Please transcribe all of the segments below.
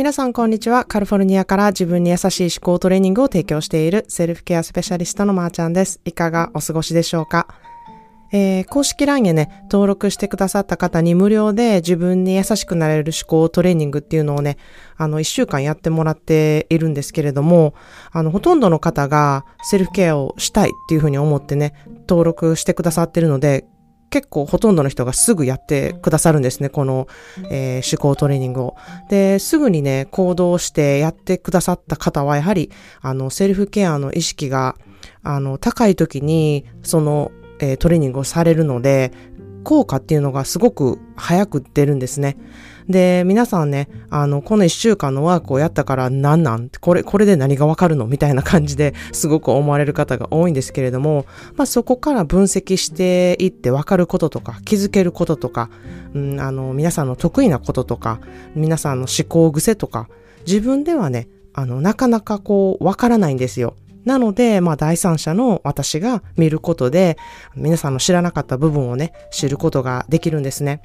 皆さんこんにちは。カリフォルニアから自分に優しい思考トレーニングを提供しているセルフケアスペシャリストのまーちゃんです。いかがお過ごしでしょうか？えー、公式 LINE へね、登録してくださった方に無料で自分に優しくなれる思考トレーニングっていうのをね、あの、一週間やってもらっているんですけれども、あの、ほとんどの方がセルフケアをしたいっていうふうに思ってね、登録してくださってるので、結構ほとんどの人がすぐやってくださるんですね、この、えー、思考トレーニングを。で、すぐにね、行動してやってくださった方は、やはり、あの、セルフケアの意識が、あの、高い時に、その、えー、トレーニングをされるので、効果っていうのがすごく早く出るんですね。で、皆さんね、あの、この一週間のワークをやったから何なん？これ、これで何がわかるの？みたいな感じですごく思われる方が多いんですけれども、まあそこから分析していってわかることとか、気づけることとか、うん、あの、皆さんの得意なこととか、皆さんの思考癖とか、自分ではね、あの、なかなかこう、わからないんですよ。なので、まあ、第三者の私が見ることで、皆さんの知らなかった部分をね、知ることができるんですね。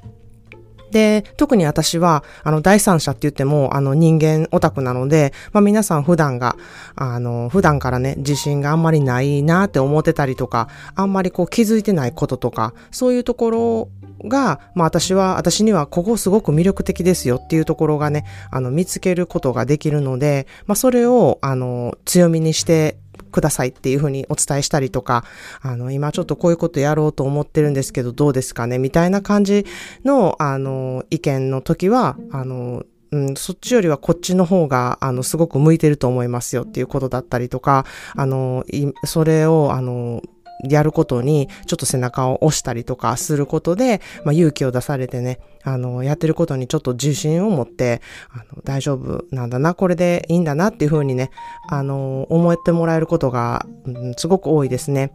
で、特に私は、あの、第三者って言っても、あの、人間オタクなので、まあ皆さん普段が、あの、普段からね、自信があんまりないなって思ってたりとか、あんまりこう気づいてないこととか、そういうところが、まあ私は、私にはここすごく魅力的ですよっていうところがね、あの、見つけることができるので、まあそれを、あの、強みにしてくださいっていうふうにお伝えしたりとか、あの、今ちょっとこういうことやろうと思ってるんですけど、どうですかねみたいな感じの、あの、意見の時は、あの、うん、そっちよりはこっちの方が、あの、すごく向いてると思いますよっていうことだったりとか、あの、それを、あの、やることに、ちょっと背中を押したりとかすることで、まあ、勇気を出されてね、あの、やってることにちょっと自信を持って、あの、大丈夫なんだな、これでいいんだなっていうふうにね、あの、思ってもらえることが、うん、すごく多いですね。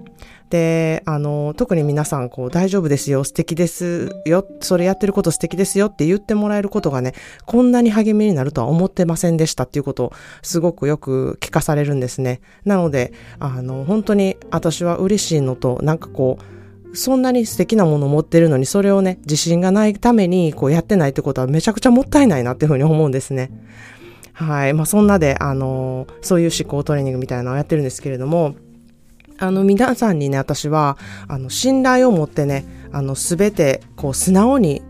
で、あの、特に皆さん、こう、大丈夫ですよ、素敵ですよ、それやってること素敵ですよって言ってもらえることがね、こんなに励みになるとは思ってませんでしたっていうことを、すごくよく聞かされるんですね。なので、あの、本当に私は嬉しいのと、なんかこう、そんなに素敵なものを持ってるのに、それをね、自信がないために、こうやってないってことはめちゃくちゃもったいないなっていうふうに思うんですね。はい。まあ、そんなで、あの、そういう思考トレーニングみたいなのをやってるんですけれども、あの、皆さんにね、私は、あの、信頼を持ってね、あの、すべて、こう、素直に、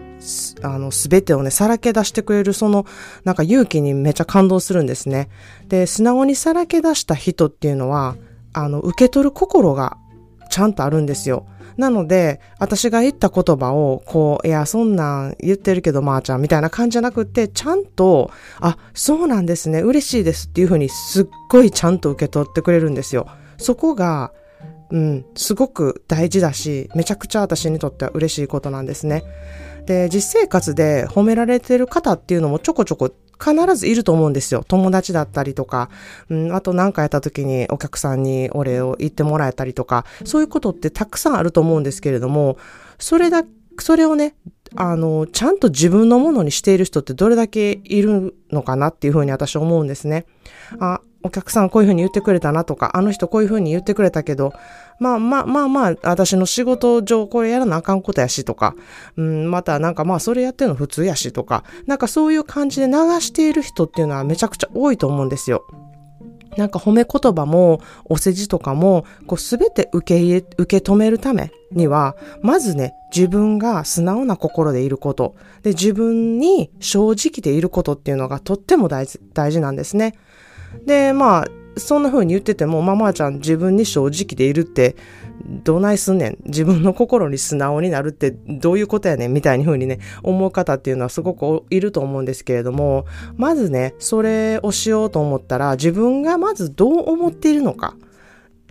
あの、すべてをね、さらけ出してくれる、その、なんか勇気にめちゃ感動するんですね。で、素直にさらけ出した人っていうのは、あの、受け取る心がちゃんとあるんですよ。なので、私が言った言葉を、こう、いや、そんなん言ってるけど、まー、あ、ちゃんみたいな感じじゃなくて、ちゃんと、あ、そうなんですね、嬉しいですっていうふうに、すっごいちゃんと受け取ってくれるんですよ。そこが、うん、すごく大事だし、めちゃくちゃ私にとっては嬉しいことなんですね。で、実生活で褒められてる方っていうのもちょこちょこ必ずいると思うんですよ。友達だったりとか、うん、あと何かやった時にお客さんにお礼を言ってもらえたりとか、そういうことってたくさんあると思うんですけれども、それだ、それをね、あの、ちゃんと自分のものにしている人ってどれだけいるのかなっていうふうに私思うんですね。あ、お客さんこういうふうに言ってくれたなとか、あの人こういうふうに言ってくれたけど、まあまあまあまあ、私の仕事上これやらなあかんことやしとか、うん、またなんかまあそれやってるの普通やしとか、なんかそういう感じで流している人っていうのはめちゃくちゃ多いと思うんですよ。なんか褒め言葉もお世辞とかも、こうすべて受け入れ、受け止めるためには、まずね、自分が素直な心でいること、で、自分に正直でいることっていうのがとっても大事、大事なんですね。で、まあ、そんな風に言ってても、まあ、まあちゃん自分に正直でいるって、どないすんねん。自分の心に素直になるってどういうことやねんみたいに風にね、思う方っていうのはすごくいると思うんですけれども、まずね、それをしようと思ったら、自分がまずどう思っているのか。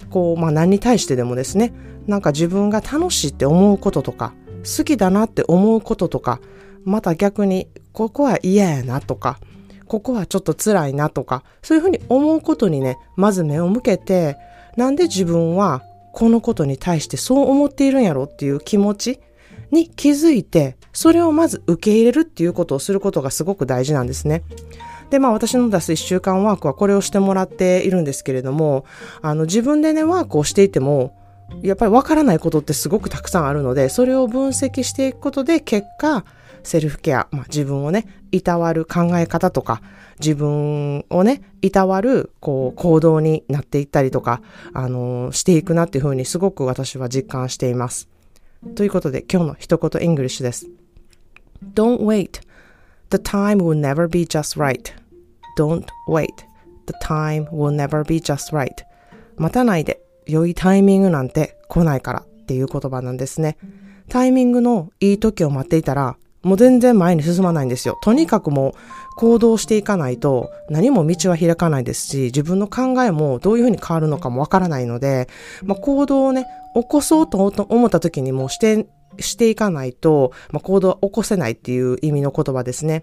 こう、まあ何に対してでもですね、なんか自分が楽しいって思うこととか、好きだなって思うこととか、また逆に、ここは嫌やなとか、ここはちょっと辛いなとか、そういうふうに思うことにね、まず目を向けて、なんで自分はこのことに対してそう思っているんやろっていう気持ちに気づいて、それをまず受け入れるっていうことをすることがすごく大事なんですね。で、まあ私の出す一週間ワークはこれをしてもらっているんですけれども、あの自分でね、ワークをしていても、やっぱりわからないことってすごくたくさんあるので、それを分析していくことで結果、セルフケア、まあ、自分をね、いたわる考え方とか、自分をね、いたわる、こう、行動になっていったりとか、あのー、していくなっていうふうにすごく私は実感しています。ということで、今日の一言イングリッシュです。Don't wait. The time will never be just right. Don't wait. The time will never be just right. 待たないで。良いタイミングなんて来ないからっていう言葉なんですね。タイミングのいい時を待っていたら、もう全然前に進まないんですよ。とにかくもう行動していかないと何も道は開かないですし、自分の考えもどういうふうに変わるのかもわからないので、まあ、行動をね、起こそうと思った時にもうして、していかないと、まあ、行動は起こせないっていう意味の言葉ですね。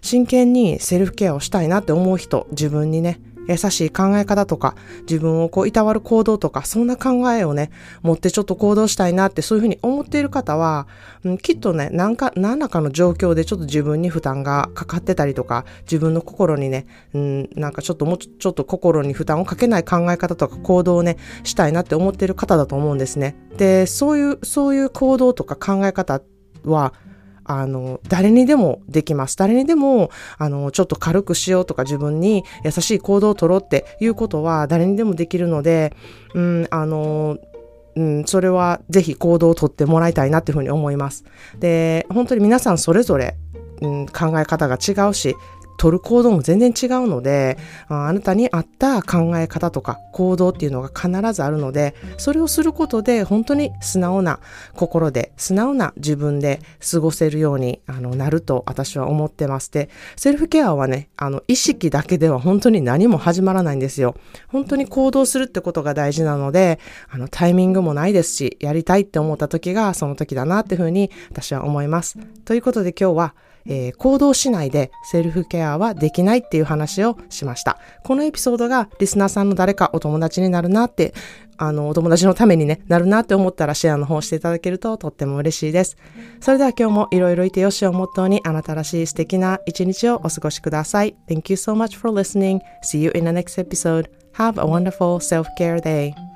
真剣にセルフケアをしたいなって思う人、自分にね、優しい考え方とか、自分をこういたわる行動とか、そんな考えをね、持ってちょっと行動したいなってそういうふうに思っている方は、うん、きっとね、なんか、何らかの状況でちょっと自分に負担がかかってたりとか、自分の心にね、うん、なんかちょっともうちょっと心に負担をかけない考え方とか行動をね、したいなって思っている方だと思うんですね。で、そういう、そういう行動とか考え方は、あの、誰にでもできます。誰にでも、あの、ちょっと軽くしようとか自分に優しい行動を取ろうっていうことは誰にでもできるので、うん、あの、うん、それはぜひ行動をとってもらいたいなっていうふうに思います。で、本当に皆さんそれぞれ、うん、考え方が違うし、取る行動も全然違うので、あなたに合った考え方とか行動っていうのが必ずあるので、それをすることで本当に素直な心で、素直な自分で過ごせるようにあのなると私は思ってまして、セルフケアはね、あの意識だけでは本当に何も始まらないんですよ。本当に行動するってことが大事なので、あのタイミングもないですし、やりたいって思った時がその時だなっていうふうに私は思います。ということで今日はえー、行動しないでセルフケアはできないっていう話をしました。このエピソードがリスナーさんの誰かお友達になるなって、あの、お友達のためにね、なるなって思ったらシェアの方していただけるととっても嬉しいです。それでは今日もいろいろいてよしをモットーにあなたらしい素敵な一日をお過ごしください。Thank you so much for listening. See you in the next episode. Have a wonderful self-care day.